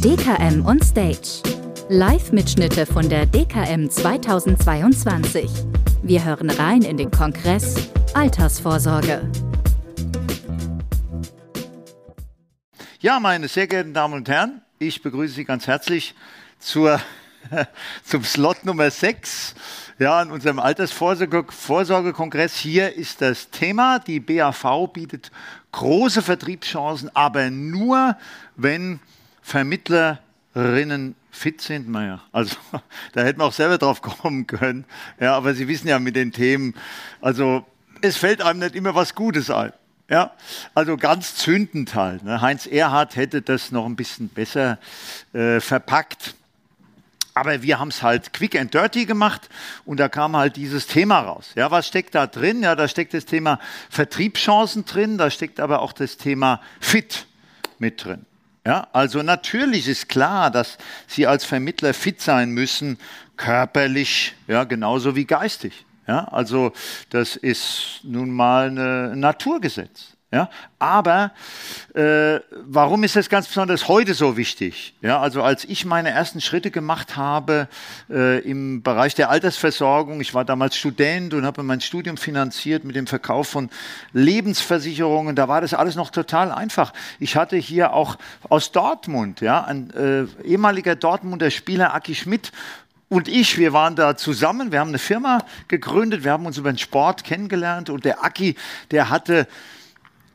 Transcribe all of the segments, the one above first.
DKM on Stage. Live-Mitschnitte von der DKM 2022. Wir hören rein in den Kongress Altersvorsorge. Ja, meine sehr geehrten Damen und Herren, ich begrüße Sie ganz herzlich zur, zum Slot Nummer 6 ja, an unserem Altersvorsorgekongress. Hier ist das Thema, die BAV bietet große Vertriebschancen, aber nur, wenn Vermittlerinnen fit sind. Naja, also da hätten wir auch selber drauf kommen können. Ja, aber Sie wissen ja mit den Themen, also es fällt einem nicht immer was Gutes ein. Ja, also ganz zündend halt. Ne? Heinz Erhardt hätte das noch ein bisschen besser äh, verpackt. Aber wir haben es halt quick and dirty gemacht und da kam halt dieses Thema raus. Ja, was steckt da drin? Ja, da steckt das Thema Vertriebschancen drin, da steckt aber auch das Thema Fit mit drin. Ja, also natürlich ist klar, dass Sie als Vermittler fit sein müssen, körperlich, ja, genauso wie geistig. Ja, also das ist nun mal ein Naturgesetz. Ja, aber äh, warum ist das ganz besonders heute so wichtig? Ja, also als ich meine ersten Schritte gemacht habe äh, im Bereich der Altersversorgung, ich war damals Student und habe mein Studium finanziert mit dem Verkauf von Lebensversicherungen, da war das alles noch total einfach. Ich hatte hier auch aus Dortmund, ja, ein äh, ehemaliger Dortmunder Spieler Aki Schmidt und ich, wir waren da zusammen, wir haben eine Firma gegründet, wir haben uns über den Sport kennengelernt und der Aki, der hatte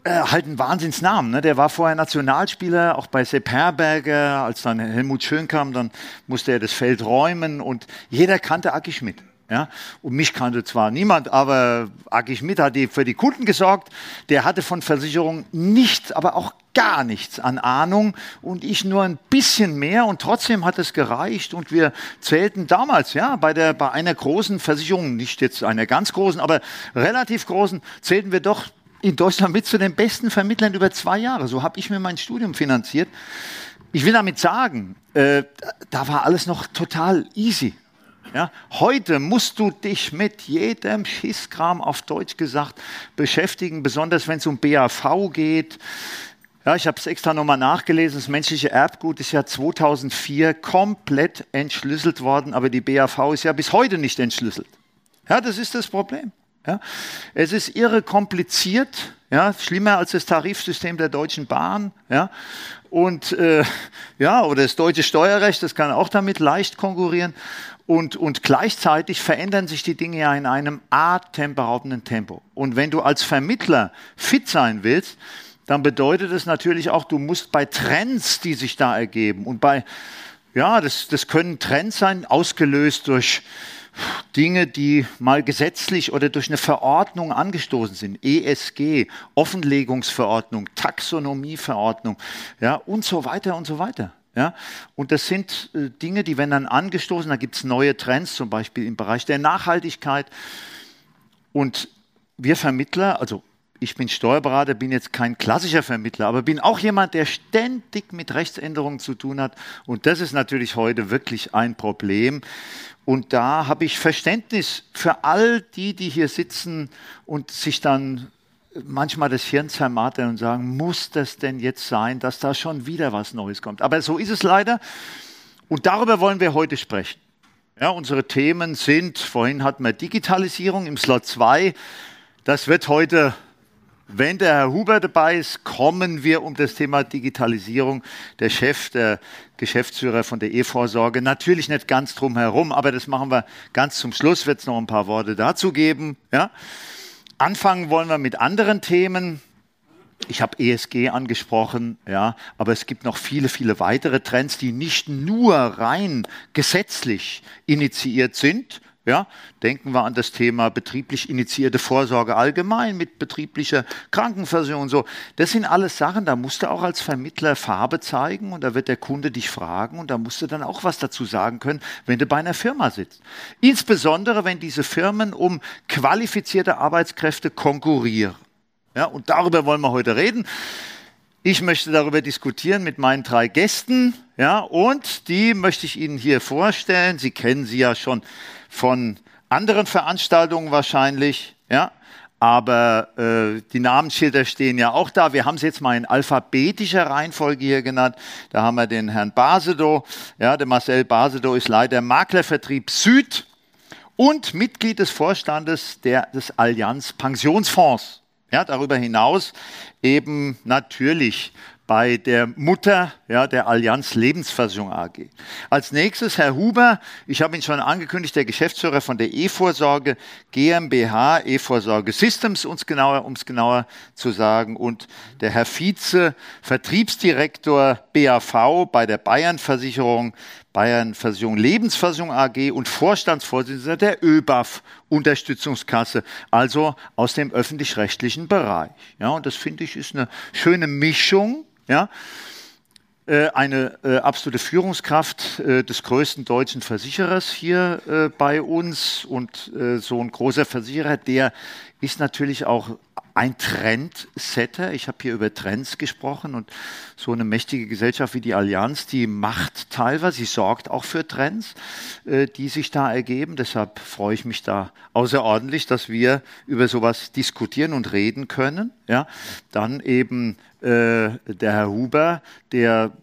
halt einen Wahnsinnsnamen. Ne? Der war vorher Nationalspieler, auch bei Sepp Herberger. Als dann Helmut Schön kam, dann musste er das Feld räumen und jeder kannte Aki Schmidt. Ja, und mich kannte zwar niemand, aber Aki Schmidt hat für die Kunden gesorgt. Der hatte von Versicherungen nichts, aber auch gar nichts an Ahnung und ich nur ein bisschen mehr und trotzdem hat es gereicht und wir zählten damals, ja, bei, der, bei einer großen Versicherung, nicht jetzt einer ganz großen, aber relativ großen, zählten wir doch in Deutschland mit zu den besten Vermittlern über zwei Jahre. So habe ich mir mein Studium finanziert. Ich will damit sagen, äh, da war alles noch total easy. Ja, heute musst du dich mit jedem Schisskram auf Deutsch gesagt beschäftigen, besonders wenn es um BAV geht. Ja, ich habe es extra nochmal nachgelesen. Das menschliche Erbgut ist ja 2004 komplett entschlüsselt worden, aber die BAV ist ja bis heute nicht entschlüsselt. Ja, das ist das Problem. Ja? Es ist irre kompliziert, ja? schlimmer als das Tarifsystem der Deutschen Bahn. Ja? Und äh, ja, oder das deutsche Steuerrecht, das kann auch damit leicht konkurrieren. Und, und gleichzeitig verändern sich die Dinge ja in einem atemberaubenden Tempo. Und wenn du als Vermittler fit sein willst, dann bedeutet es natürlich auch, du musst bei Trends, die sich da ergeben, und bei, ja, das, das können Trends sein, ausgelöst durch Dinge, die mal gesetzlich oder durch eine Verordnung angestoßen sind, ESG, Offenlegungsverordnung, Taxonomieverordnung, ja, und so weiter und so weiter. Ja, und das sind äh, Dinge, die werden dann angestoßen, da gibt es neue Trends, zum Beispiel im Bereich der Nachhaltigkeit. Und wir Vermittler, also ich bin Steuerberater, bin jetzt kein klassischer Vermittler, aber bin auch jemand, der ständig mit Rechtsänderungen zu tun hat. Und das ist natürlich heute wirklich ein Problem. Und da habe ich Verständnis für all die, die hier sitzen und sich dann manchmal das Hirn zermartern und sagen, muss das denn jetzt sein, dass da schon wieder was Neues kommt? Aber so ist es leider. Und darüber wollen wir heute sprechen. Ja, unsere Themen sind, vorhin hatten wir Digitalisierung im Slot 2. Das wird heute wenn der Herr Huber dabei ist, kommen wir um das Thema Digitalisierung, der Chef, der Geschäftsführer von der E-Vorsorge, natürlich nicht ganz drum herum, aber das machen wir ganz zum Schluss, wird es noch ein paar Worte dazu geben. Ja. Anfangen wollen wir mit anderen Themen. Ich habe ESG angesprochen, ja, aber es gibt noch viele, viele weitere Trends, die nicht nur rein gesetzlich initiiert sind, ja, denken wir an das Thema betrieblich initiierte Vorsorge allgemein mit betrieblicher Krankenversicherung und so. Das sind alles Sachen, da musst du auch als Vermittler Farbe zeigen und da wird der Kunde dich fragen und da musst du dann auch was dazu sagen können, wenn du bei einer Firma sitzt. Insbesondere, wenn diese Firmen um qualifizierte Arbeitskräfte konkurrieren. Ja, und darüber wollen wir heute reden. Ich möchte darüber diskutieren mit meinen drei Gästen, ja, und die möchte ich Ihnen hier vorstellen. Sie kennen sie ja schon von anderen Veranstaltungen wahrscheinlich. Ja? aber äh, die Namensschilder stehen ja auch da. Wir haben es jetzt mal in alphabetischer Reihenfolge hier genannt. Da haben wir den Herrn Basedow. Ja, der Marcel Basedow ist Leiter Maklervertrieb Süd und Mitglied des Vorstandes der, des Allianz Pensionsfonds. Ja, darüber hinaus eben natürlich bei der Mutter ja, der Allianz Lebensversicherung AG. Als nächstes Herr Huber, ich habe ihn schon angekündigt, der Geschäftsführer von der E-Vorsorge GmbH, E-Vorsorge Systems, um es genauer, genauer zu sagen, und der Herr Vize, Vertriebsdirektor BAV bei der Bayern Versicherung, Bayern Versicherung Lebensversicherung AG und Vorstandsvorsitzender der ÖBAF Unterstützungskasse, also aus dem öffentlich-rechtlichen Bereich. Ja, und das finde ich ist eine schöne Mischung ja? Äh, eine äh, absolute Führungskraft äh, des größten deutschen Versicherers hier äh, bei uns und äh, so ein großer Versicherer, der ist natürlich auch ein Trendsetter. Ich habe hier über Trends gesprochen und so eine mächtige Gesellschaft wie die Allianz, die macht teilweise, sie sorgt auch für Trends, äh, die sich da ergeben. Deshalb freue ich mich da außerordentlich, dass wir über sowas diskutieren und reden können. Ja, dann eben äh, der Herr Huber, der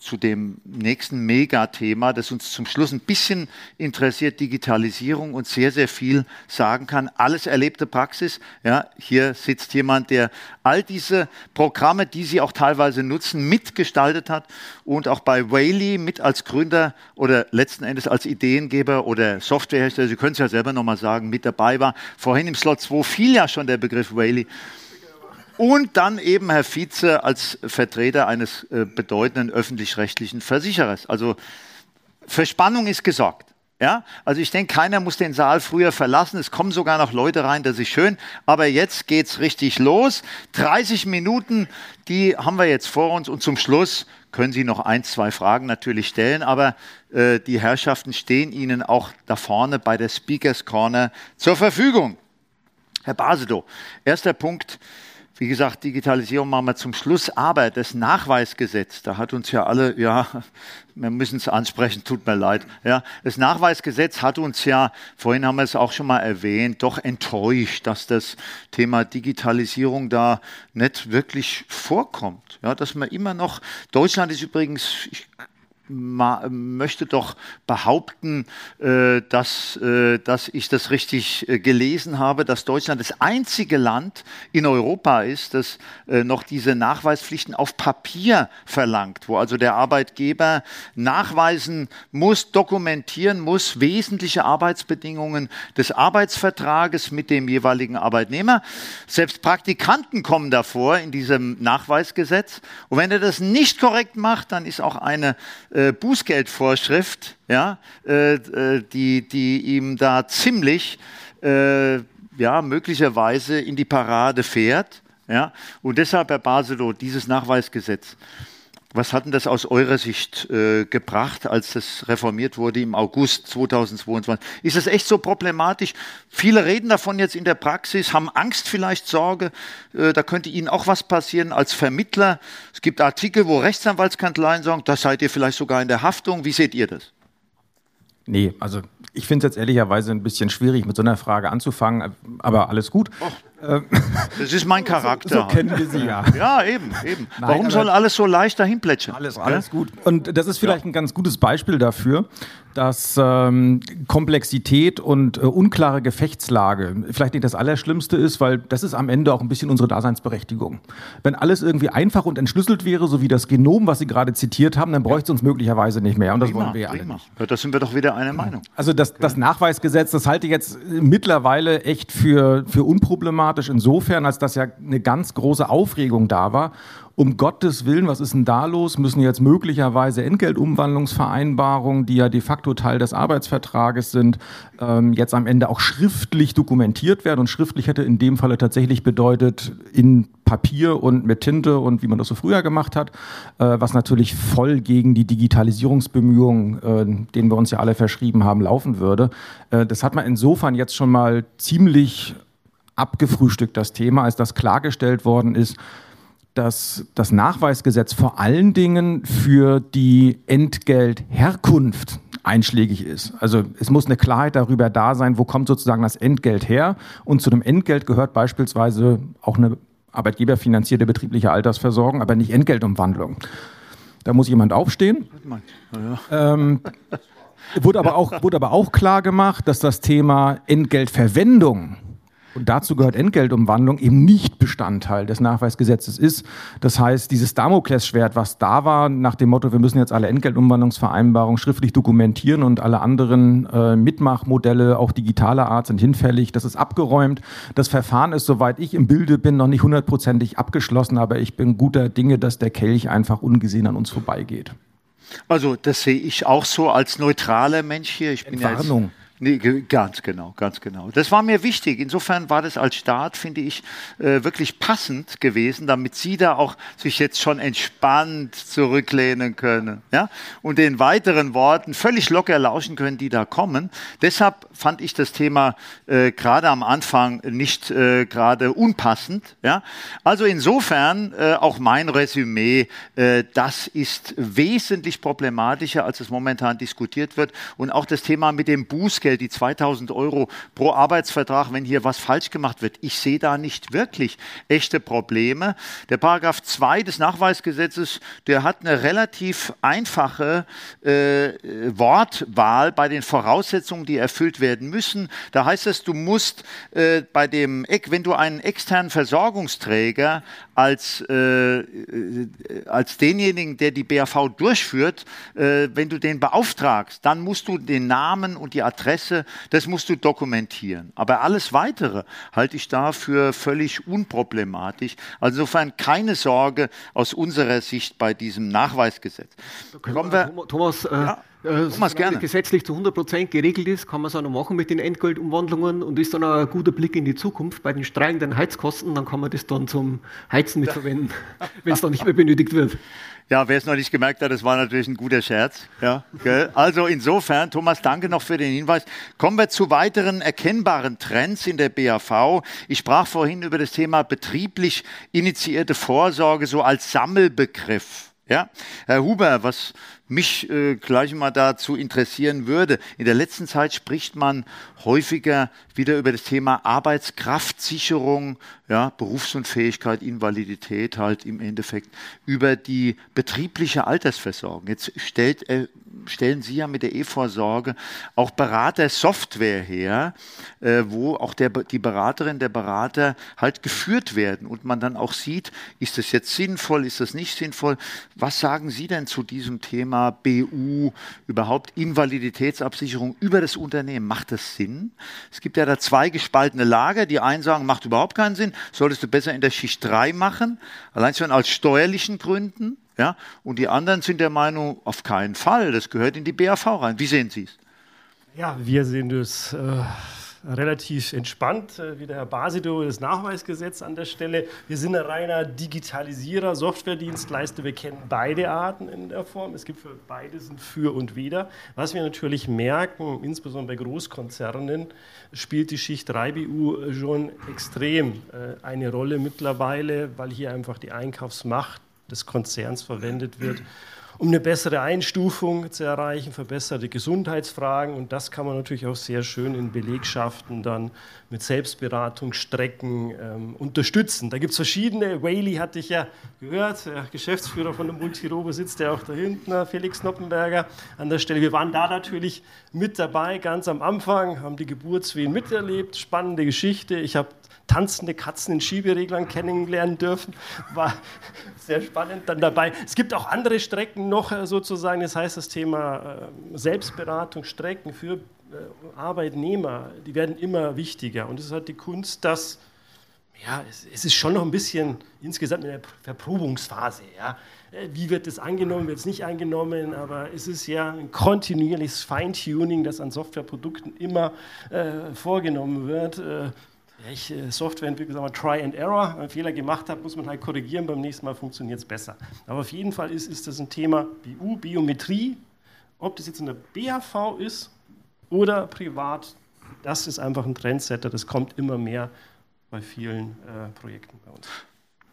zu dem nächsten Megathema, das uns zum Schluss ein bisschen interessiert, Digitalisierung und sehr, sehr viel sagen kann. Alles erlebte Praxis. Ja, hier sitzt jemand, der all diese Programme, die Sie auch teilweise nutzen, mitgestaltet hat und auch bei Whaley mit als Gründer oder letzten Endes als Ideengeber oder Softwarehersteller, Sie können es ja selber nochmal sagen, mit dabei war. Vorhin im Slot 2 fiel ja schon der Begriff Whaley und dann eben Herr Vize als Vertreter eines äh, bedeutenden öffentlich-rechtlichen Versicherers. Also für Spannung ist gesorgt. Ja, also ich denke, keiner muss den Saal früher verlassen. Es kommen sogar noch Leute rein, das ist schön. Aber jetzt geht's richtig los. 30 Minuten, die haben wir jetzt vor uns. Und zum Schluss können Sie noch ein, zwei Fragen natürlich stellen. Aber äh, die Herrschaften stehen Ihnen auch da vorne bei der Speakers Corner zur Verfügung. Herr Basedow, erster Punkt. Wie gesagt, Digitalisierung machen wir zum Schluss, aber das Nachweisgesetz, da hat uns ja alle, ja, wir müssen es ansprechen, tut mir leid, ja, das Nachweisgesetz hat uns ja, vorhin haben wir es auch schon mal erwähnt, doch enttäuscht, dass das Thema Digitalisierung da nicht wirklich vorkommt. Ja, dass man immer noch, Deutschland ist übrigens, ich möchte doch behaupten, äh, dass, äh, dass ich das richtig äh, gelesen habe, dass Deutschland das einzige Land in Europa ist, das noch diese Nachweispflichten auf Papier verlangt, wo also der Arbeitgeber nachweisen muss, dokumentieren muss, wesentliche Arbeitsbedingungen des Arbeitsvertrages mit dem jeweiligen Arbeitnehmer. Selbst Praktikanten kommen davor in diesem Nachweisgesetz. Und wenn er das nicht korrekt macht, dann ist auch eine äh, Bußgeldvorschrift, ja, äh, äh, die, die ihm da ziemlich, äh, ja, möglicherweise in die Parade fährt. Ja. Und deshalb, Herr Baselow, dieses Nachweisgesetz was hat denn das aus eurer Sicht äh, gebracht, als das reformiert wurde im August 2022? Ist es echt so problematisch? Viele reden davon jetzt in der Praxis, haben Angst vielleicht, Sorge, äh, da könnte ihnen auch was passieren als Vermittler. Es gibt Artikel, wo Rechtsanwaltskanzleien sagen, da seid ihr vielleicht sogar in der Haftung. Wie seht ihr das? Nee, also ich finde es jetzt ehrlicherweise ein bisschen schwierig, mit so einer Frage anzufangen, aber alles gut. Oh, das ist mein Charakter. So, so kennen wir sie ja. Ja, eben, eben. Nein, Warum soll alles so leicht dahin plätschern? Alles, alles gut. Und das ist vielleicht ja. ein ganz gutes Beispiel dafür, dass ähm, Komplexität und äh, unklare Gefechtslage vielleicht nicht das Allerschlimmste ist, weil das ist am Ende auch ein bisschen unsere Daseinsberechtigung. Wenn alles irgendwie einfach und entschlüsselt wäre, so wie das Genom, was Sie gerade zitiert haben, dann bräuchte es uns möglicherweise nicht mehr. Und das prima, wollen wir ja alle nicht. Ja, da sind wir doch wieder einer Meinung. Also das, das Nachweisgesetz, das halte ich jetzt mittlerweile echt für, für unproblematisch insofern, als dass ja eine ganz große Aufregung da war um Gottes Willen, was ist denn da los? Müssen jetzt möglicherweise Entgeltumwandlungsvereinbarungen, die ja de facto Teil des Arbeitsvertrages sind, ähm, jetzt am Ende auch schriftlich dokumentiert werden? Und schriftlich hätte in dem Falle tatsächlich bedeutet, in Papier und mit Tinte und wie man das so früher gemacht hat, äh, was natürlich voll gegen die Digitalisierungsbemühungen, äh, denen wir uns ja alle verschrieben haben, laufen würde. Äh, das hat man insofern jetzt schon mal ziemlich abgefrühstückt, das Thema, als das klargestellt worden ist, dass das Nachweisgesetz vor allen Dingen für die Entgeltherkunft einschlägig ist. Also es muss eine Klarheit darüber da sein, wo kommt sozusagen das Entgelt her. Und zu dem Entgelt gehört beispielsweise auch eine arbeitgeberfinanzierte betriebliche Altersversorgung, aber nicht Entgeltumwandlung. Da muss jemand aufstehen. Ähm, wurde, aber auch, wurde aber auch klar gemacht, dass das Thema Entgeltverwendung und dazu gehört Entgeltumwandlung eben nicht Bestandteil des Nachweisgesetzes ist. Das heißt, dieses Damoklesschwert, was da war, nach dem Motto, wir müssen jetzt alle Entgeltumwandlungsvereinbarungen schriftlich dokumentieren und alle anderen äh, Mitmachmodelle, auch digitaler Art, sind hinfällig. Das ist abgeräumt. Das Verfahren ist, soweit ich im Bilde bin, noch nicht hundertprozentig abgeschlossen, aber ich bin guter Dinge, dass der Kelch einfach ungesehen an uns vorbeigeht. Also das sehe ich auch so als neutraler Mensch hier. Ich bin Entwarnung. Ja Nee, ganz genau, ganz genau. Das war mir wichtig. Insofern war das als Start, finde ich, äh, wirklich passend gewesen, damit Sie da auch sich jetzt schon entspannt zurücklehnen können, ja, und den weiteren Worten völlig locker lauschen können, die da kommen. Deshalb fand ich das Thema äh, gerade am Anfang nicht äh, gerade unpassend, ja. Also insofern äh, auch mein Resümee, äh, das ist wesentlich problematischer, als es momentan diskutiert wird und auch das Thema mit dem Bußgeld Bußgeld, die 2000 Euro pro Arbeitsvertrag, wenn hier was falsch gemacht wird. Ich sehe da nicht wirklich echte Probleme. Der Paragraph 2 des Nachweisgesetzes, der hat eine relativ einfache äh, Wortwahl bei den Voraussetzungen, die erfüllt werden müssen. Da heißt es, du musst äh, bei dem, wenn du einen externen Versorgungsträger als, äh, äh als denjenigen, der die BAV durchführt, äh, wenn du den beauftragst, dann musst du den Namen und die Adresse Prozesse, das musst du dokumentieren. Aber alles Weitere halte ich da für völlig unproblematisch. Also insofern keine Sorge aus unserer Sicht bei diesem Nachweisgesetz. Kommen wir, Thomas, äh, ja. Äh, Thomas, gerne. gesetzlich zu 100 Prozent geregelt ist, kann man es auch noch machen mit den Entgeltumwandlungen und ist dann auch ein guter Blick in die Zukunft bei den steigenden Heizkosten, dann kann man das dann zum Heizen mitverwenden, wenn es dann nicht mehr benötigt wird. Ja, wer es noch nicht gemerkt hat, das war natürlich ein guter Scherz. Ja, gell? Also insofern, Thomas, danke noch für den Hinweis. Kommen wir zu weiteren erkennbaren Trends in der BAV. Ich sprach vorhin über das Thema betrieblich initiierte Vorsorge so als Sammelbegriff. Ja, Herr Huber, was mich äh, gleich mal dazu interessieren würde. In der letzten Zeit spricht man häufiger wieder über das Thema Arbeitskraftsicherung, ja, Berufsunfähigkeit, Invalidität halt im Endeffekt, über die betriebliche Altersversorgung. Jetzt stellt, äh, stellen Sie ja mit der E-Vorsorge auch Beratersoftware her, äh, wo auch der, die Beraterin, der Berater halt geführt werden und man dann auch sieht, ist das jetzt sinnvoll, ist das nicht sinnvoll. Was sagen Sie denn zu diesem Thema? BU, überhaupt Invaliditätsabsicherung über das Unternehmen. Macht das Sinn? Es gibt ja da zwei gespaltene Lager. Die einen sagen, macht überhaupt keinen Sinn, solltest du besser in der Schicht 3 machen, allein schon aus steuerlichen Gründen. Ja? Und die anderen sind der Meinung, auf keinen Fall, das gehört in die BAV rein. Wie sehen Sie es? Ja, wir sehen das. Äh relativ entspannt, äh, wie der Herr Basido, das Nachweisgesetz an der Stelle. Wir sind ein reiner Digitalisierer, Softwaredienstleister. Wir kennen beide Arten in der Form. Es gibt für beides ein Für und Wider. Was wir natürlich merken, insbesondere bei Großkonzernen, spielt die Schicht 3BU schon extrem äh, eine Rolle mittlerweile, weil hier einfach die Einkaufsmacht des Konzerns verwendet wird um eine bessere Einstufung zu erreichen, verbesserte Gesundheitsfragen. Und das kann man natürlich auch sehr schön in Belegschaften dann mit Selbstberatungsstrecken ähm, unterstützen. Da gibt es verschiedene. Whaley hatte ich ja gehört, der Geschäftsführer von der Multirobe sitzt ja auch da hinten, Felix Noppenberger an der Stelle. Wir waren da natürlich mit dabei, ganz am Anfang, haben die Geburtswehen miterlebt. Spannende Geschichte. Ich habe tanzende Katzen in Schiebereglern kennenlernen dürfen. War sehr spannend dann dabei. Es gibt auch andere Strecken noch äh, sozusagen, das heißt das Thema äh, Selbstberatung, Strecken für äh, Arbeitnehmer, die werden immer wichtiger. Und es ist halt die Kunst, dass, ja, es, ist schon noch ein bisschen insgesamt in der Verprobungsphase, ja. Wie wird es angenommen, wird es nicht angenommen, aber es ist ja ein kontinuierliches Feintuning, das an Softwareprodukten immer äh, vorgenommen wird. Äh, ich Software entwickle, sagen wir Try and Error. Wenn man einen Fehler gemacht hat, muss man halt korrigieren, beim nächsten Mal funktioniert es besser. Aber auf jeden Fall ist, ist das ein Thema BU, Biometrie, ob das jetzt in der BAV ist oder privat, das ist einfach ein Trendsetter, das kommt immer mehr bei vielen äh, Projekten bei uns.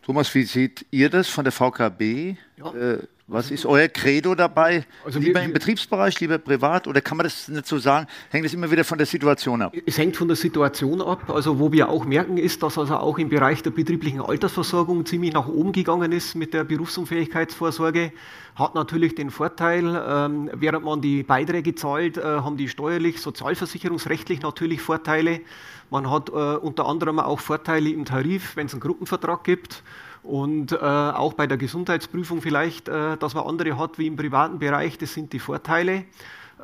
Thomas, wie seht ihr das von der VKB? Ja. Äh, Was ist euer Credo dabei? Also lieber wir, im Betriebsbereich, lieber privat? Oder kann man das nicht so sagen? Hängt es immer wieder von der Situation ab? Es hängt von der Situation ab. Also wo wir auch merken, ist, dass also auch im Bereich der betrieblichen Altersversorgung ziemlich nach oben gegangen ist mit der Berufsunfähigkeitsvorsorge. Hat natürlich den Vorteil, ähm, während man die Beiträge zahlt, äh, haben die steuerlich, sozialversicherungsrechtlich natürlich Vorteile. Man hat äh, unter anderem auch Vorteile im Tarif, wenn es einen Gruppenvertrag gibt. Und äh, auch bei der Gesundheitsprüfung vielleicht, äh, dass man andere hat wie im privaten Bereich, das sind die Vorteile.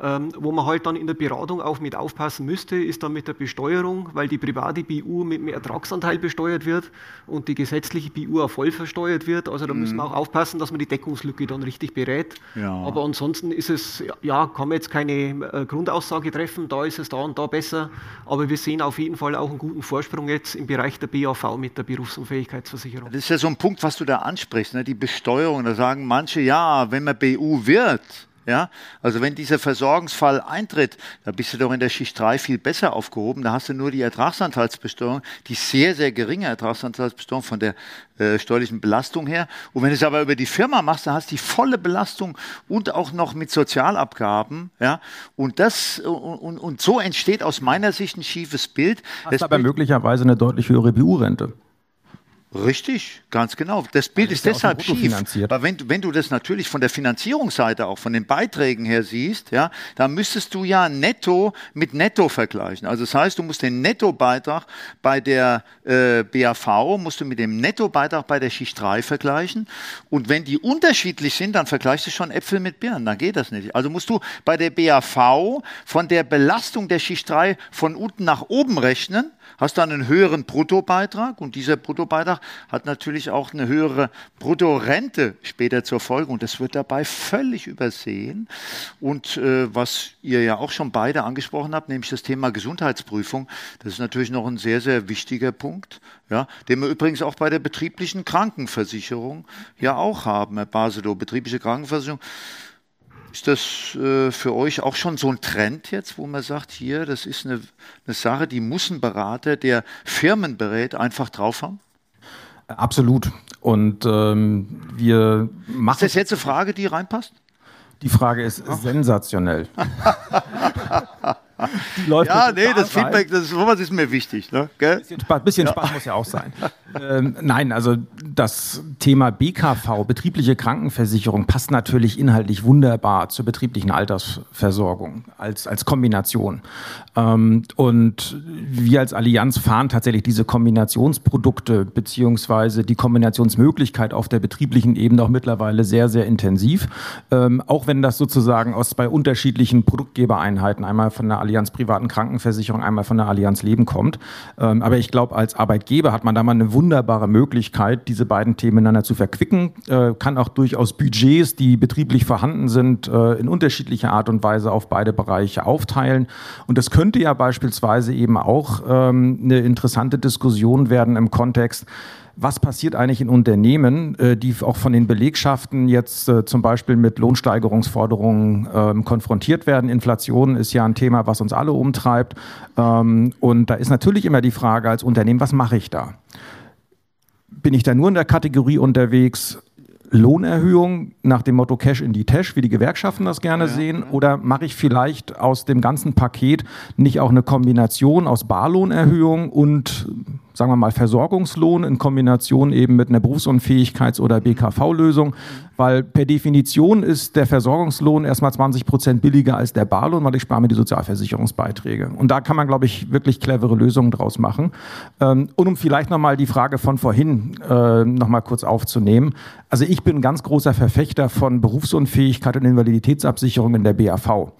Ähm, wo man halt dann in der Beratung auch mit aufpassen müsste, ist dann mit der Besteuerung, weil die private BU mit einem Ertragsanteil besteuert wird und die gesetzliche BU auch voll versteuert wird. Also da mhm. müssen wir auch aufpassen, dass man die Deckungslücke dann richtig berät. Ja. Aber ansonsten ist es, ja, kann man jetzt keine äh, Grundaussage treffen, da ist es da und da besser. Aber wir sehen auf jeden Fall auch einen guten Vorsprung jetzt im Bereich der BAV mit der Berufsunfähigkeitsversicherung. Das ist ja so ein Punkt, was du da ansprichst, ne? die Besteuerung. Da sagen manche, ja, wenn man BU wird, ja, also wenn dieser Versorgungsfall eintritt, da bist du doch in der Schicht 3 viel besser aufgehoben. Da hast du nur die Ertragsanteilsbesteuerung, die sehr, sehr geringe Ertragsanteilsbesteuerung von der äh, steuerlichen Belastung her. Und wenn du es aber über die Firma machst, dann hast du die volle Belastung und auch noch mit Sozialabgaben. Ja, und das und, und, so entsteht aus meiner Sicht ein schiefes Bild. Hast aber möglicherweise eine deutlich höhere BU-Rente. Richtig, ganz genau. Das Bild das ist, ist deshalb schief. Aber wenn, wenn du das natürlich von der Finanzierungsseite auch von den Beiträgen her siehst, ja, dann müsstest du ja netto mit netto vergleichen. Also das heißt, du musst den Nettobeitrag bei der äh, BAV musst du mit dem Nettobeitrag bei der Schicht 3 vergleichen. Und wenn die unterschiedlich sind, dann vergleichst du schon Äpfel mit Birnen. Dann geht das nicht. Also musst du bei der BAV von der Belastung der Schicht 3 von unten nach oben rechnen hast dann einen höheren Bruttobeitrag? Und dieser Bruttobeitrag hat natürlich auch eine höhere Bruttorente später zur Folge. Und das wird dabei völlig übersehen. Und äh, was ihr ja auch schon beide angesprochen habt, nämlich das Thema Gesundheitsprüfung, das ist natürlich noch ein sehr, sehr wichtiger Punkt, ja, den wir übrigens auch bei der betrieblichen Krankenversicherung ja auch haben, Herr Basedow, betriebliche Krankenversicherung ist das äh, für euch auch schon so ein Trend jetzt, wo man sagt, hier, das ist eine, eine Sache, die muss ein Berater, der Firmen berät, einfach drauf haben? Absolut. Und ähm, wir machen. Ist das jetzt eine Frage, die reinpasst? Die Frage ist oh. sensationell. Die läuft ja, nee, das Feedback, das, sowas ist mir wichtig. Ne? Gell? Bisschen, Spaß, bisschen ja. Spaß muss ja auch sein. ähm, nein, also das Thema BKV, betriebliche Krankenversicherung, passt natürlich inhaltlich wunderbar zur betrieblichen Altersversorgung als, als Kombination. Ähm, und wir als Allianz fahren tatsächlich diese Kombinationsprodukte beziehungsweise die Kombinationsmöglichkeit auf der betrieblichen Ebene auch mittlerweile sehr, sehr intensiv. Ähm, auch wenn das sozusagen aus zwei unterschiedlichen Produktgebereinheiten, einmal von der Allianz privaten Krankenversicherung, einmal von der Allianz Leben kommt. Ähm, aber ich glaube, als Arbeitgeber hat man da mal eine wunderbare Möglichkeit, diese beiden Themen miteinander zu verquicken. Äh, kann auch durchaus Budgets, die betrieblich vorhanden sind, äh, in unterschiedlicher Art und Weise auf beide Bereiche aufteilen. Und das könnte ja beispielsweise eben auch ähm, eine interessante Diskussion werden im Kontext, was passiert eigentlich in Unternehmen, äh, die auch von den Belegschaften jetzt äh, zum Beispiel mit Lohnsteigerungsforderungen ähm, konfrontiert werden. Inflation ist ja ein Thema, was uns alle umtreibt. Ähm, und da ist natürlich immer die Frage als Unternehmen, was mache ich da? Bin ich da nur in der Kategorie unterwegs, Lohnerhöhung nach dem Motto Cash in die Tash, wie die Gewerkschaften das gerne ja, sehen? Ja. Oder mache ich vielleicht aus dem ganzen Paket nicht auch eine Kombination aus Barlohnerhöhung und sagen wir mal, Versorgungslohn in Kombination eben mit einer Berufsunfähigkeits- oder BKV-Lösung, weil per Definition ist der Versorgungslohn erstmal 20 Prozent billiger als der Barlohn, weil ich spare mir die Sozialversicherungsbeiträge. Und da kann man, glaube ich, wirklich clevere Lösungen draus machen. Ähm, und um vielleicht nochmal die Frage von vorhin äh, nochmal kurz aufzunehmen. Also ich bin ein ganz großer Verfechter von Berufsunfähigkeit und Invaliditätsabsicherung in der BAV.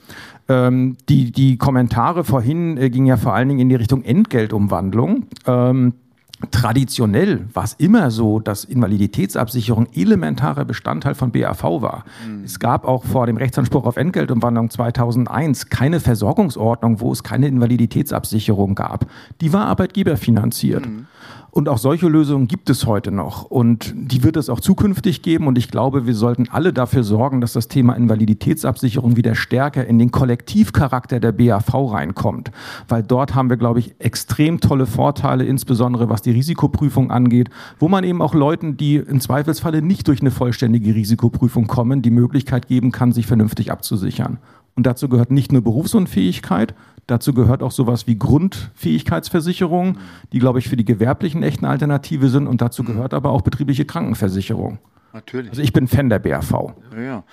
Ähm, die, die Kommentare vorhin äh, gingen ja vor allen Dingen in die Richtung Entgeltumwandlung. Ähm, Traditionell war es immer so, dass Invaliditätsabsicherung elementarer Bestandteil von BAV war. Mhm. Es gab auch vor dem Rechtsanspruch auf Entgeltumwandlung 2001 keine Versorgungsordnung, wo es keine Invaliditätsabsicherung gab. Die war arbeitgeberfinanziert. Mhm. Und auch solche Lösungen gibt es heute noch. Und die wird es auch zukünftig geben. Und ich glaube, wir sollten alle dafür sorgen, dass das Thema Invaliditätsabsicherung wieder stärker in den Kollektivcharakter der BAV reinkommt. Weil dort haben wir, glaube ich, extrem tolle Vorteile, insbesondere was die Risikoprüfung angeht, wo man eben auch Leuten, die im Zweifelsfalle nicht durch eine vollständige Risikoprüfung kommen, die Möglichkeit geben kann, sich vernünftig abzusichern. Und dazu gehört nicht nur Berufsunfähigkeit, Dazu gehört auch sowas wie Grundfähigkeitsversicherung, die, glaube ich, für die Gewerblichen echt eine Alternative sind. Und dazu gehört aber auch betriebliche Krankenversicherung. Natürlich. Also ich bin Fan der BAV. Ja, ja.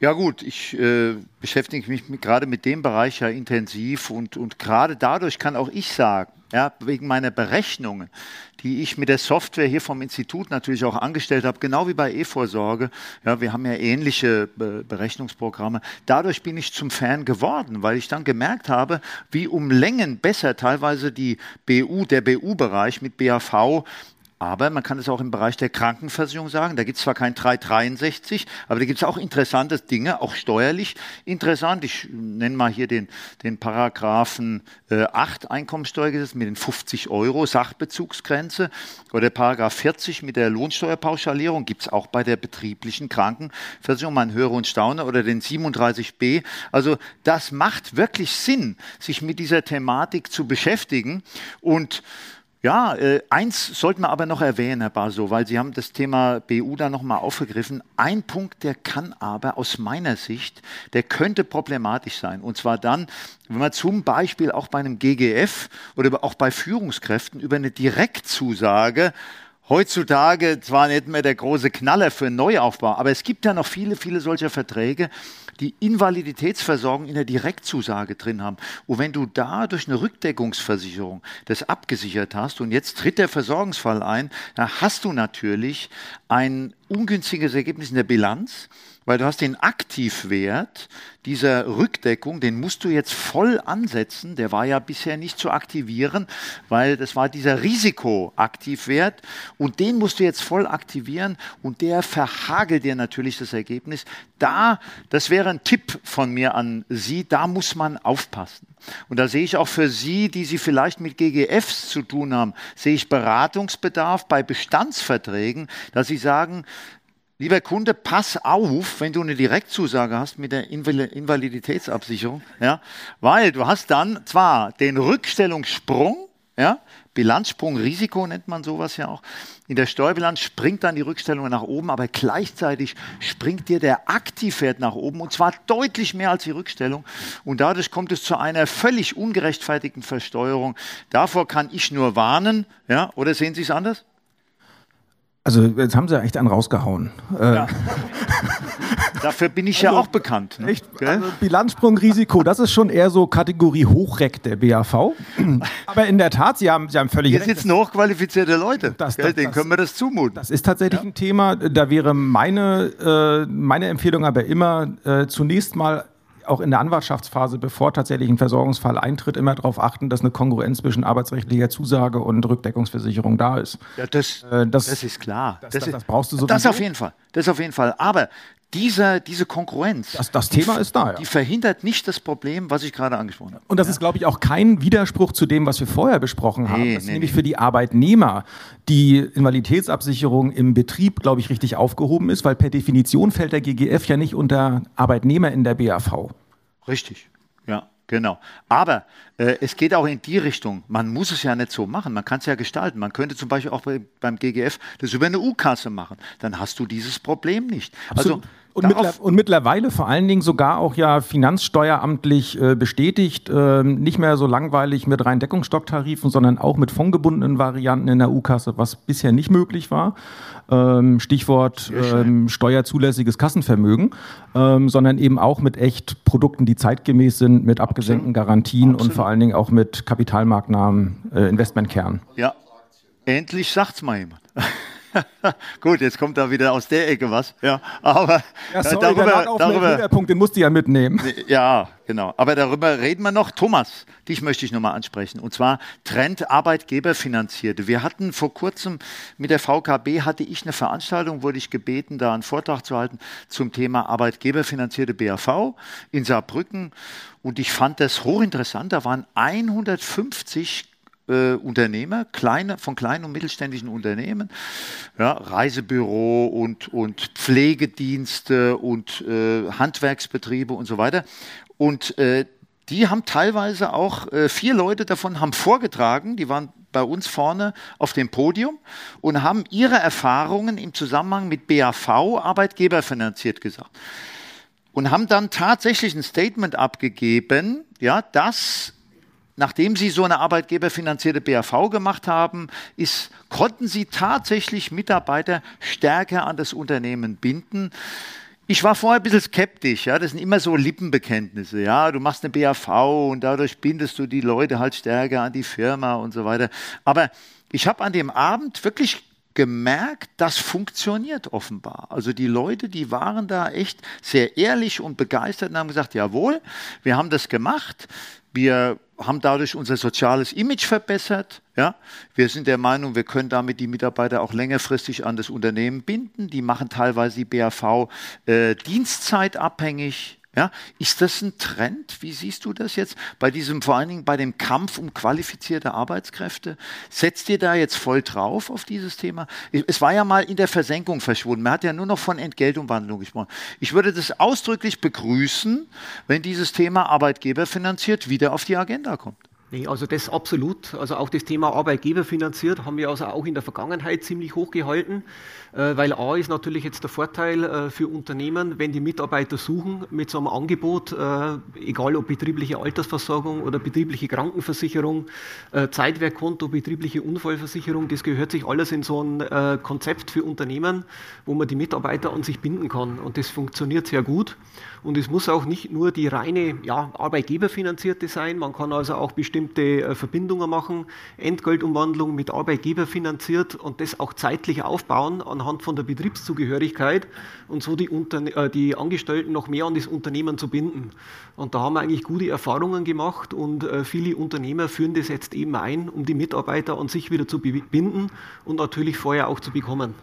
Ja gut, ich äh, beschäftige mich mit, gerade mit dem Bereich ja intensiv und, und gerade dadurch kann auch ich sagen, ja, wegen meiner Berechnungen, die ich mit der Software hier vom Institut natürlich auch angestellt habe, genau wie bei E-Vorsorge. Ja, wir haben ja ähnliche Be Berechnungsprogramme. Dadurch bin ich zum Fan geworden, weil ich dann gemerkt habe, wie um Längen besser teilweise die BU, der BU-Bereich mit BAV aber man kann es auch im Bereich der Krankenversicherung sagen. Da gibt es zwar kein 363, aber da gibt es auch interessante Dinge, auch steuerlich interessant. Ich nenne mal hier den, den Paragraphen äh, 8 Einkommensteuergesetz mit den 50 Euro Sachbezugsgrenze oder Paragraph 40 mit der Lohnsteuerpauschalierung gibt es auch bei der betrieblichen Krankenversicherung. Man höre und staune oder den 37b. Also das macht wirklich Sinn, sich mit dieser Thematik zu beschäftigen und ja, äh, eins sollten wir aber noch erwähnen, Herr Baso, weil Sie haben das Thema BU da nochmal aufgegriffen. Ein Punkt, der kann aber aus meiner Sicht, der könnte problematisch sein. Und zwar dann, wenn man zum Beispiel auch bei einem GGF oder auch bei Führungskräften über eine Direktzusage heutzutage zwar nicht mehr der große Knaller für Neuaufbau, aber es gibt ja noch viele, viele solcher Verträge, die Invaliditätsversorgung in der Direktzusage drin haben. Und wenn du da durch eine Rückdeckungsversicherung das abgesichert hast und jetzt tritt der Versorgungsfall ein, dann hast du natürlich ein ungünstiges Ergebnis in der Bilanz weil du hast den Aktivwert dieser Rückdeckung, den musst du jetzt voll ansetzen. Der war ja bisher nicht zu aktivieren, weil das war dieser Risikoaktivwert und den musst du jetzt voll aktivieren und der verhagelt dir natürlich das Ergebnis. Da, das wäre ein Tipp von mir an Sie, da muss man aufpassen. Und da sehe ich auch für Sie, die Sie vielleicht mit GGFs zu tun haben, sehe ich Beratungsbedarf bei Bestandsverträgen, dass Sie sagen, Lieber Kunde, pass auf, wenn du eine Direktzusage hast mit der Invaliditätsabsicherung, ja, weil du hast dann zwar den Rückstellungssprung, ja, Bilanzsprung, Risiko nennt man sowas ja auch. In der Steuerbilanz springt dann die Rückstellung nach oben, aber gleichzeitig springt dir der Aktivwert nach oben und zwar deutlich mehr als die Rückstellung. Und dadurch kommt es zu einer völlig ungerechtfertigten Versteuerung. Davor kann ich nur warnen, ja, oder sehen Sie es anders? Also jetzt haben sie ja echt einen rausgehauen. Äh, ja. Dafür bin ich also, ja auch bekannt. Ne? Echt, also Bilanzsprungrisiko, das ist schon eher so Kategorie Hochreck der BAV. Aber in der Tat, Sie haben, Sie haben völlig Hier recht. Hier sitzen hochqualifizierte Leute. Das, das, denen das, können wir das zumuten. Das ist tatsächlich ja. ein Thema. Da wäre meine, äh, meine Empfehlung aber immer äh, zunächst mal auch in der Anwartschaftsphase, bevor tatsächlich ein Versorgungsfall eintritt, immer darauf achten, dass eine Kongruenz zwischen arbeitsrechtlicher Zusage und Rückdeckungsversicherung da ist. Ja, das, äh, das, das ist klar. Das, das, das brauchst du so. Das auf jeden Fall. Das auf jeden Fall. Aber dieser, diese Konkurrenz, das, das Thema die, ist da, ja. die verhindert nicht das Problem, was ich gerade angesprochen habe. Und das ja. ist, glaube ich, auch kein Widerspruch zu dem, was wir vorher besprochen haben. Nee, das nee, nämlich nee. für die Arbeitnehmer die Invaliditätsabsicherung im Betrieb, glaube ich, richtig aufgehoben ist, weil per Definition fällt der GGF ja nicht unter Arbeitnehmer in der BAV. Richtig, ja. Genau. Aber äh, es geht auch in die Richtung. Man muss es ja nicht so machen. Man kann es ja gestalten. Man könnte zum Beispiel auch bei, beim GGF das über eine U-Kasse machen. Dann hast du dieses Problem nicht. Absolut. Also und, mittler und, mittlerweile vor allen Dingen sogar auch ja finanzsteueramtlich äh, bestätigt, äh, nicht mehr so langweilig mit rein Deckungsstocktarifen, sondern auch mit fondgebundenen Varianten in der U-Kasse, was bisher nicht möglich war. Ähm, Stichwort ähm, steuerzulässiges Kassenvermögen, ähm, sondern eben auch mit echt Produkten, die zeitgemäß sind, mit abgesenkten Garantien Absolut. und vor allen Dingen auch mit kapitalmarktnahen äh, Investmentkernen. Ja, endlich sagt's mal jemand. Gut, jetzt kommt da wieder aus der Ecke was. Ja, aber ja, sorry, darüber, darüber Punkt, den musst du ja mitnehmen. Ja, genau. Aber darüber reden wir noch. Thomas, dich möchte ich nochmal ansprechen. Und zwar Trend Arbeitgeberfinanzierte. Wir hatten vor kurzem mit der VKB hatte ich eine Veranstaltung, wurde ich gebeten, da einen Vortrag zu halten zum Thema Arbeitgeberfinanzierte BAV in Saarbrücken. Und ich fand das hochinteressant. Da waren 150 äh, Unternehmer, kleine, von kleinen und mittelständischen Unternehmen, ja, Reisebüro und, und Pflegedienste und äh, Handwerksbetriebe und so weiter. Und äh, die haben teilweise auch, äh, vier Leute davon haben vorgetragen, die waren bei uns vorne auf dem Podium und haben ihre Erfahrungen im Zusammenhang mit BAV, Arbeitgeberfinanziert, gesagt. Und haben dann tatsächlich ein Statement abgegeben, ja, dass nachdem sie so eine arbeitgeberfinanzierte BAV gemacht haben, ist, konnten sie tatsächlich Mitarbeiter stärker an das Unternehmen binden. Ich war vorher ein bisschen skeptisch, ja, das sind immer so Lippenbekenntnisse, ja, du machst eine BAV und dadurch bindest du die Leute halt stärker an die Firma und so weiter. Aber ich habe an dem Abend wirklich gemerkt, das funktioniert offenbar. Also die Leute, die waren da echt sehr ehrlich und begeistert und haben gesagt, jawohl, wir haben das gemacht. Wir haben dadurch unser soziales Image verbessert. Ja? Wir sind der Meinung, wir können damit die Mitarbeiter auch längerfristig an das Unternehmen binden. Die machen teilweise die BAV äh, dienstzeitabhängig. Ja, ist das ein Trend? Wie siehst du das jetzt bei diesem, vor allen Dingen bei dem Kampf um qualifizierte Arbeitskräfte? Setzt ihr da jetzt voll drauf auf dieses Thema? Es war ja mal in der Versenkung verschwunden. Man hat ja nur noch von Entgeltumwandlung gesprochen. Ich würde das ausdrücklich begrüßen, wenn dieses Thema Arbeitgeber finanziert wieder auf die Agenda kommt. Nee, also das absolut. Also auch das Thema Arbeitgeber finanziert haben wir also auch in der Vergangenheit ziemlich hoch gehalten. Äh, weil A ist natürlich jetzt der Vorteil äh, für Unternehmen, wenn die Mitarbeiter suchen mit so einem Angebot, äh, egal ob betriebliche Altersversorgung oder betriebliche Krankenversicherung, Zeitwerkkonto, betriebliche Unfallversicherung, das gehört sich alles in so ein Konzept für Unternehmen, wo man die Mitarbeiter an sich binden kann. Und das funktioniert sehr gut. Und es muss auch nicht nur die reine ja, Arbeitgeberfinanzierte sein, man kann also auch bestimmte Verbindungen machen, Entgeltumwandlung mit Arbeitgeber finanziert und das auch zeitlich aufbauen an anhand von der Betriebszugehörigkeit und so die, Unterne äh, die Angestellten noch mehr an das Unternehmen zu binden. Und da haben wir eigentlich gute Erfahrungen gemacht und äh, viele Unternehmer führen das jetzt eben ein, um die Mitarbeiter an sich wieder zu binden und natürlich vorher auch zu bekommen.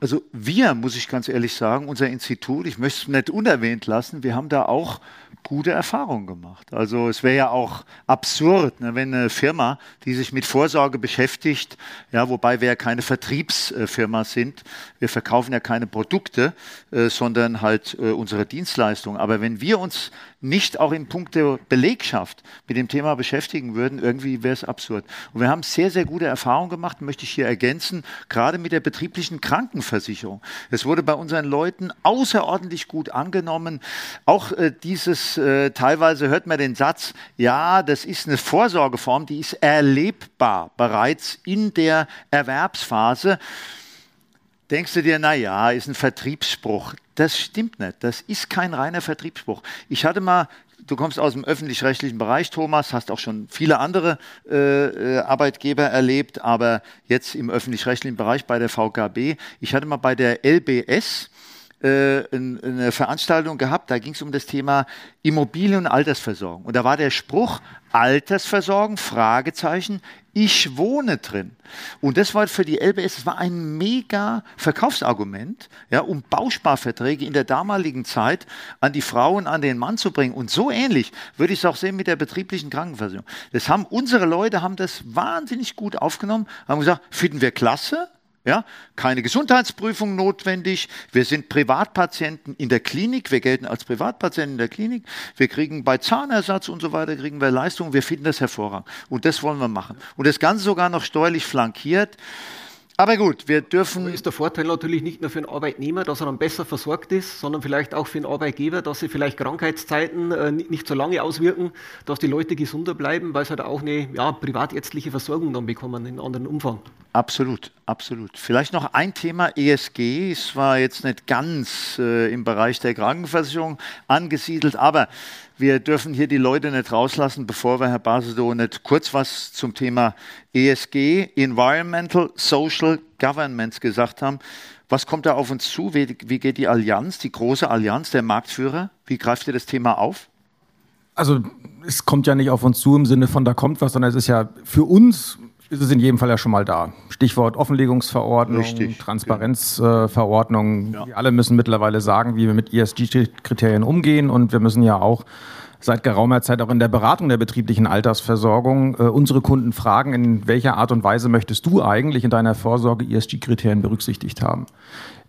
Also wir, muss ich ganz ehrlich sagen, unser Institut, ich möchte es nicht unerwähnt lassen, wir haben da auch gute Erfahrungen gemacht. Also es wäre ja auch absurd, ne, wenn eine Firma, die sich mit Vorsorge beschäftigt, ja, wobei wir ja keine Vertriebsfirma sind, wir verkaufen ja keine Produkte, äh, sondern halt äh, unsere Dienstleistungen. Aber wenn wir uns nicht auch in puncto Belegschaft mit dem Thema beschäftigen würden, irgendwie wäre es absurd. Und wir haben sehr, sehr gute Erfahrungen gemacht, möchte ich hier ergänzen, gerade mit der betrieblichen Krankenversicherung. Es wurde bei unseren Leuten außerordentlich gut angenommen. Auch äh, dieses, äh, teilweise hört man den Satz, ja, das ist eine Vorsorgeform, die ist erlebbar bereits in der Erwerbsphase denkst du dir, na ja, ist ein Vertriebsspruch. Das stimmt nicht. Das ist kein reiner Vertriebsspruch. Ich hatte mal, du kommst aus dem öffentlich-rechtlichen Bereich, Thomas, hast auch schon viele andere äh, äh Arbeitgeber erlebt, aber jetzt im öffentlich-rechtlichen Bereich bei der VKB. Ich hatte mal bei der LBS, äh, eine Veranstaltung gehabt, da ging es um das Thema Immobilien- und Altersversorgung. Und da war der Spruch, Altersversorgung, Fragezeichen, ich wohne drin. Und das war für die LBS, das war ein mega Verkaufsargument, ja, um Bausparverträge in der damaligen Zeit an die Frauen, an den Mann zu bringen. Und so ähnlich würde ich es auch sehen mit der betrieblichen Krankenversicherung. Das haben unsere Leute haben das wahnsinnig gut aufgenommen, haben gesagt, finden wir klasse, ja, keine Gesundheitsprüfung notwendig. Wir sind Privatpatienten in der Klinik. Wir gelten als Privatpatienten in der Klinik. Wir kriegen bei Zahnersatz und so weiter, kriegen wir Leistungen. Wir finden das hervorragend. Und das wollen wir machen. Und das Ganze sogar noch steuerlich flankiert. Aber gut, wir dürfen. Aber ist der Vorteil natürlich nicht nur für den Arbeitnehmer, dass er dann besser versorgt ist, sondern vielleicht auch für den Arbeitgeber, dass sie vielleicht Krankheitszeiten äh, nicht so lange auswirken, dass die Leute gesunder bleiben, weil sie halt auch eine ja, privatärztliche Versorgung dann bekommen in anderen Umfang. Absolut, absolut. Vielleicht noch ein Thema ESG. Es war jetzt nicht ganz äh, im Bereich der Krankenversicherung angesiedelt, aber wir dürfen hier die Leute nicht rauslassen, bevor wir, Herr Basedow, nicht kurz was zum Thema ESG, Environmental Social Governance, gesagt haben. Was kommt da auf uns zu? Wie geht die Allianz, die große Allianz der Marktführer? Wie greift ihr das Thema auf? Also es kommt ja nicht auf uns zu im Sinne von da kommt was, sondern es ist ja für uns ist es in jedem Fall ja schon mal da. Stichwort Offenlegungsverordnung, Richtig, Transparenzverordnung. Ja. Äh, ja. Wir alle müssen mittlerweile sagen, wie wir mit ESG-Kriterien umgehen und wir müssen ja auch seit geraumer Zeit auch in der Beratung der betrieblichen Altersversorgung. Äh, unsere Kunden fragen, in welcher Art und Weise möchtest du eigentlich in deiner Vorsorge ESG-Kriterien berücksichtigt haben?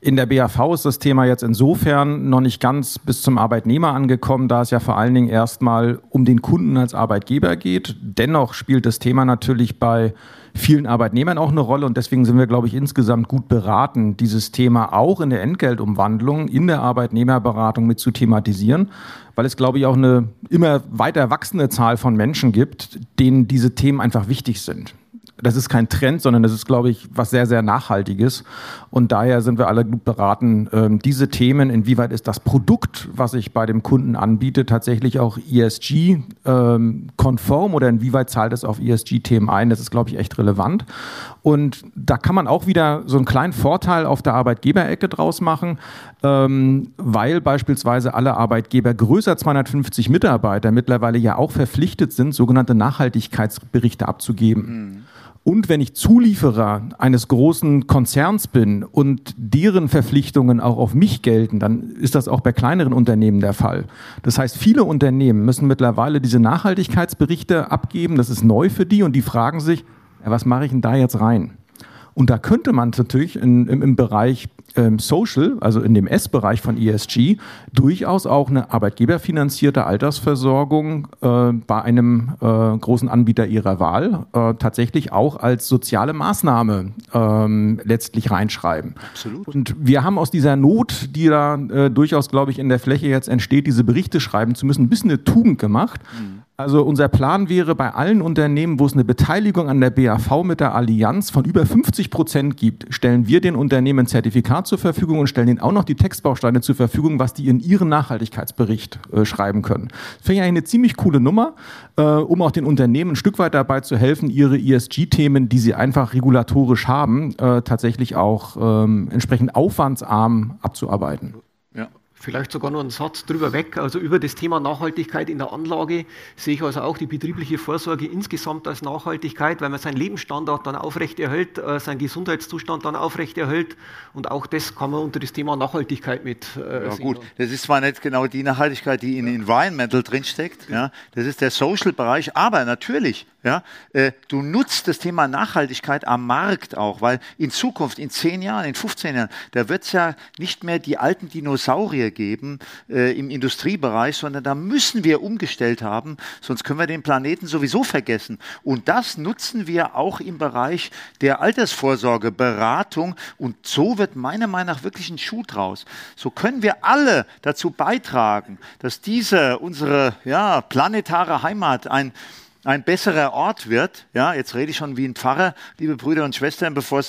In der BAV ist das Thema jetzt insofern noch nicht ganz bis zum Arbeitnehmer angekommen, da es ja vor allen Dingen erstmal um den Kunden als Arbeitgeber geht. Dennoch spielt das Thema natürlich bei vielen Arbeitnehmern auch eine Rolle und deswegen sind wir, glaube ich, insgesamt gut beraten, dieses Thema auch in der Entgeltumwandlung, in der Arbeitnehmerberatung mit zu thematisieren, weil es, glaube ich, auch eine immer weiter wachsende Zahl von Menschen gibt, denen diese Themen einfach wichtig sind das ist kein Trend, sondern das ist, glaube ich, was sehr, sehr Nachhaltiges. Und daher sind wir alle gut beraten, ähm, diese Themen, inwieweit ist das Produkt, was ich bei dem Kunden anbiete, tatsächlich auch ESG-konform ähm, oder inwieweit zahlt es auf ESG-Themen ein? Das ist, glaube ich, echt relevant. Und da kann man auch wieder so einen kleinen Vorteil auf der Arbeitgeberecke draus machen, ähm, weil beispielsweise alle Arbeitgeber größer 250 Mitarbeiter mittlerweile ja auch verpflichtet sind, sogenannte Nachhaltigkeitsberichte abzugeben. Mhm. Und wenn ich Zulieferer eines großen Konzerns bin und deren Verpflichtungen auch auf mich gelten, dann ist das auch bei kleineren Unternehmen der Fall. Das heißt, viele Unternehmen müssen mittlerweile diese Nachhaltigkeitsberichte abgeben. Das ist neu für die und die fragen sich, was mache ich denn da jetzt rein? Und da könnte man natürlich in, im, im, Bereich ähm, Social, also in dem S-Bereich von ESG, durchaus auch eine arbeitgeberfinanzierte Altersversorgung äh, bei einem äh, großen Anbieter ihrer Wahl äh, tatsächlich auch als soziale Maßnahme ähm, letztlich reinschreiben. Absolut. Und wir haben aus dieser Not, die da äh, durchaus, glaube ich, in der Fläche jetzt entsteht, diese Berichte schreiben zu müssen, ein bisschen eine Tugend gemacht. Mhm also unser Plan wäre bei allen Unternehmen, wo es eine Beteiligung an der BAV mit der Allianz von über 50 Prozent gibt, stellen wir den Unternehmen ein Zertifikat zur Verfügung und stellen ihnen auch noch die Textbausteine zur Verfügung, was die in ihren Nachhaltigkeitsbericht äh, schreiben können. Das finde ich eine ziemlich coole Nummer, äh, um auch den Unternehmen ein Stück weit dabei zu helfen, ihre ESG-Themen, die sie einfach regulatorisch haben, äh, tatsächlich auch ähm, entsprechend aufwandsarm abzuarbeiten. Vielleicht sogar noch einen Satz drüber weg. Also über das Thema Nachhaltigkeit in der Anlage sehe ich also auch die betriebliche Vorsorge insgesamt als Nachhaltigkeit, weil man seinen Lebensstandard dann aufrechterhält, äh, seinen Gesundheitszustand dann aufrechterhält. Und auch das kann man unter das Thema Nachhaltigkeit mit äh, ja, sehen. Gut, das ist zwar nicht genau die Nachhaltigkeit, die in Environmental drinsteckt, ja, das ist der Social-Bereich, aber natürlich, ja, äh, du nutzt das Thema Nachhaltigkeit am Markt auch, weil in Zukunft, in 10 Jahren, in 15 Jahren, da wird es ja nicht mehr die alten Dinosaurier geben äh, im Industriebereich, sondern da müssen wir umgestellt haben, sonst können wir den Planeten sowieso vergessen. Und das nutzen wir auch im Bereich der Altersvorsorge, Beratung und so wird meiner Meinung nach wirklich ein Schuh draus. So können wir alle dazu beitragen, dass diese, unsere ja, planetare Heimat ein ein besserer Ort wird. Ja, jetzt rede ich schon wie ein Pfarrer, liebe Brüder und Schwestern, bevor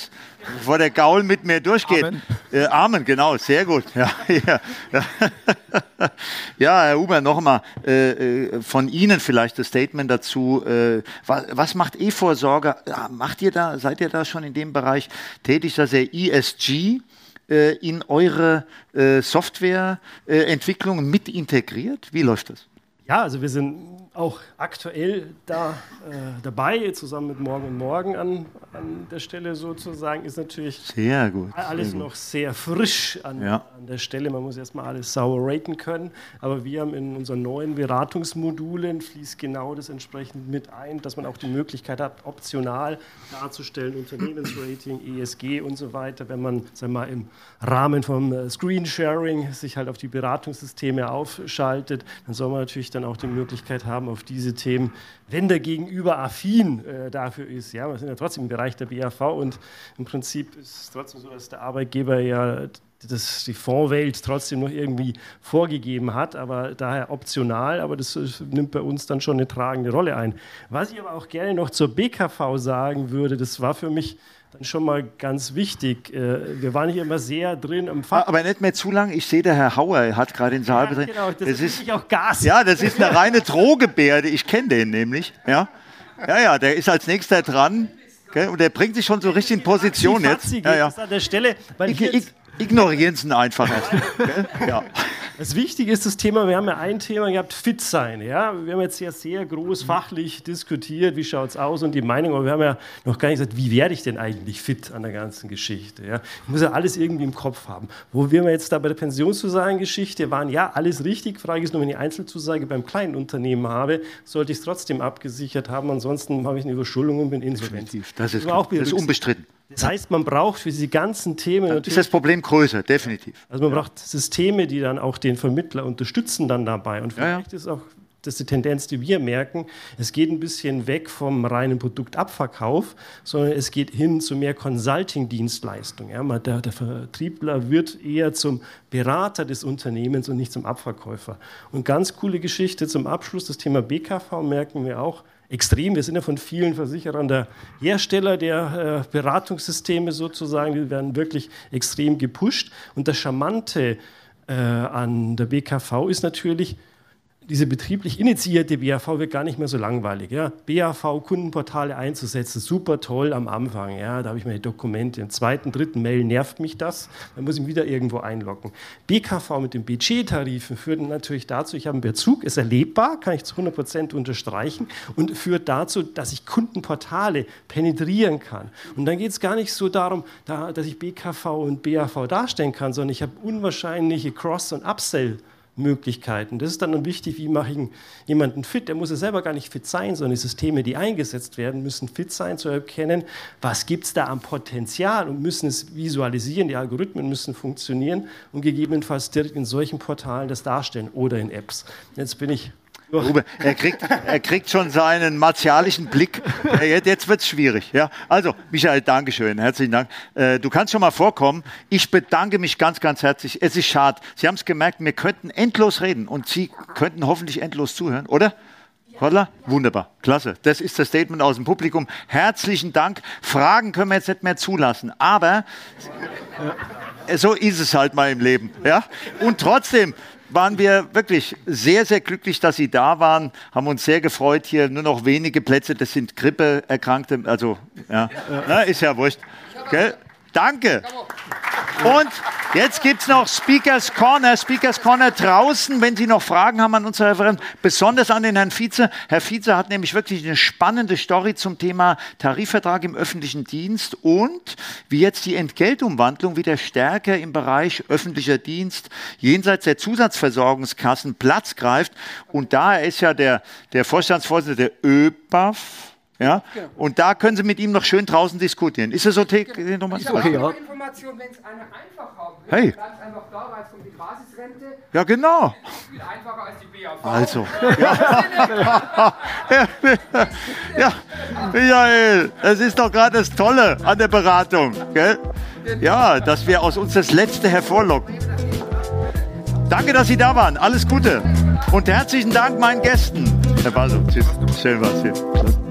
der Gaul mit mir durchgeht. Amen, äh, Amen genau, sehr gut. Ja, ja, ja. ja Herr Huber, nochmal äh, äh, von Ihnen vielleicht das Statement dazu. Äh, was, was, macht E-Vorsorge? Macht ihr da, seid ihr da schon in dem Bereich tätig, dass ihr ESG äh, in eure äh, Softwareentwicklung mit integriert? Wie läuft das? Ja, also wir sind auch aktuell da äh, dabei, zusammen mit Morgen und Morgen an, an der Stelle sozusagen, ist natürlich sehr gut, alles sehr noch sehr frisch an, ja. an der Stelle. Man muss erstmal alles sauer raten können. Aber wir haben in unseren neuen Beratungsmodulen fließt genau das entsprechend mit ein, dass man auch die Möglichkeit hat, optional darzustellen, Unternehmensrating, ESG und so weiter, wenn man sagen wir mal, im Rahmen vom äh, Screensharing sich halt auf die Beratungssysteme aufschaltet, dann soll man natürlich dann auch die Möglichkeit haben, auf diese Themen, wenn der Gegenüber affin äh, dafür ist. Ja, wir sind ja trotzdem im Bereich der BAV und im Prinzip ist es trotzdem so, dass der Arbeitgeber ja das, die Fondswelt trotzdem noch irgendwie vorgegeben hat, aber daher optional, aber das nimmt bei uns dann schon eine tragende Rolle ein. Was ich aber auch gerne noch zur BKV sagen würde, das war für mich dann schon mal ganz wichtig. Äh, wir waren hier immer sehr drin im Fach. Aber nicht mehr zu lang. Ich sehe, der Herr Hauer hat gerade den Saal ja, betreten. Genau, das, das ist auch Gas. Ja, das ist eine reine Drohgebärde. Ich kenne den nämlich. Ja. ja, ja, der ist als nächster dran. Okay? Und der bringt sich schon so richtig in Position jetzt. Ja, ja. an der Stelle, weil ich, ich, ignorieren Sie ihn einfach ja. Das Wichtige ist das Thema, wir haben ja ein Thema gehabt, fit sein. Ja? Wir haben jetzt ja sehr groß fachlich diskutiert, wie schaut es aus und die Meinung, aber wir haben ja noch gar nicht gesagt, wie werde ich denn eigentlich fit an der ganzen Geschichte. Ja? Ich muss ja alles irgendwie im Kopf haben. Wo wir jetzt da bei der Pensionszusagengeschichte waren, ja, alles richtig. Frage ist nur, wenn ich Einzelzusage beim kleinen Unternehmen habe, sollte ich es trotzdem abgesichert haben. Ansonsten habe ich eine Überschuldung und bin insolvent. Das ist, das ist unbestritten. Das heißt, man braucht für diese ganzen Themen. Dann ist das Problem größer, definitiv. Also man ja. braucht Systeme, die dann auch den Vermittler unterstützen dann dabei. Und vielleicht ja, ja. ist auch das ist die Tendenz, die wir merken. Es geht ein bisschen weg vom reinen Produktabverkauf, sondern es geht hin zu mehr Consulting-Dienstleistung. Ja, der, der, Vertriebler wird eher zum Berater des Unternehmens und nicht zum Abverkäufer. Und ganz coole Geschichte zum Abschluss, das Thema BKV merken wir auch extrem. Wir sind ja von vielen Versicherern der Hersteller der äh, Beratungssysteme sozusagen. Die werden wirklich extrem gepusht. Und das Charmante äh, an der BKV ist natürlich, diese betrieblich initiierte BAV wird gar nicht mehr so langweilig. Ja. BAV, Kundenportale einzusetzen, super toll am Anfang. Ja. Da habe ich meine Dokumente. Im zweiten, dritten Mail nervt mich das. Dann muss ich mich wieder irgendwo einloggen. BKV mit den Budgettarifen führt natürlich dazu, ich habe einen Bezug, ist erlebbar, kann ich zu 100 Prozent unterstreichen und führt dazu, dass ich Kundenportale penetrieren kann. Und dann geht es gar nicht so darum, dass ich BKV und BAV darstellen kann, sondern ich habe unwahrscheinliche Cross- und Upsell- Möglichkeiten. Das ist dann wichtig, wie mache ich jemanden fit. Der muss ja selber gar nicht fit sein, sondern die Systeme, die eingesetzt werden, müssen fit sein, zu erkennen, was gibt es da am Potenzial und müssen es visualisieren. Die Algorithmen müssen funktionieren und gegebenenfalls direkt in solchen Portalen das darstellen oder in Apps. Jetzt bin ich Ruben, er kriegt, er kriegt schon seinen martialischen Blick. Jetzt wird es schwierig. Ja? Also, Michael, Dankeschön. Herzlichen Dank. Äh, du kannst schon mal vorkommen. Ich bedanke mich ganz, ganz herzlich. Es ist schade. Sie haben es gemerkt, wir könnten endlos reden und Sie könnten hoffentlich endlos zuhören, oder? Holla? Wunderbar, klasse. Das ist das Statement aus dem Publikum. Herzlichen Dank. Fragen können wir jetzt nicht mehr zulassen, aber so ist es halt mal im Leben. Ja? Und trotzdem, waren wir wirklich sehr, sehr glücklich, dass Sie da waren, haben uns sehr gefreut. Hier nur noch wenige Plätze, das sind Grippeerkrankte, also ja, Na, ist ja wurscht. Danke. Und jetzt gibt es noch Speakers Corner. Speakers Corner draußen, wenn Sie noch Fragen haben an unsere Referenten, besonders an den Herrn Vize. Herr Vize hat nämlich wirklich eine spannende Story zum Thema Tarifvertrag im öffentlichen Dienst und wie jetzt die Entgeltumwandlung wieder stärker im Bereich öffentlicher Dienst jenseits der Zusatzversorgungskassen Platz greift. Und da ist ja der, der Vorstandsvorsitzende der ÖBAF, ja? Genau. Und da können Sie mit ihm noch schön draußen diskutieren. Ist das okay? Genau. Ist okay, ja. Information, wenn es eine einfach haben will, hey. bleibt einfach da, weil es kommt die Basisrente. Ja, genau. Viel einfacher als die BAV. Also. ja. ja, Michael, das ist doch gerade das Tolle an der Beratung. Gell? Ja, dass wir aus uns das Letzte hervorlocken. Danke, dass Sie da waren. Alles Gute. Und herzlichen Dank meinen Gästen. Herr Basso, tschüss. Schön was hier.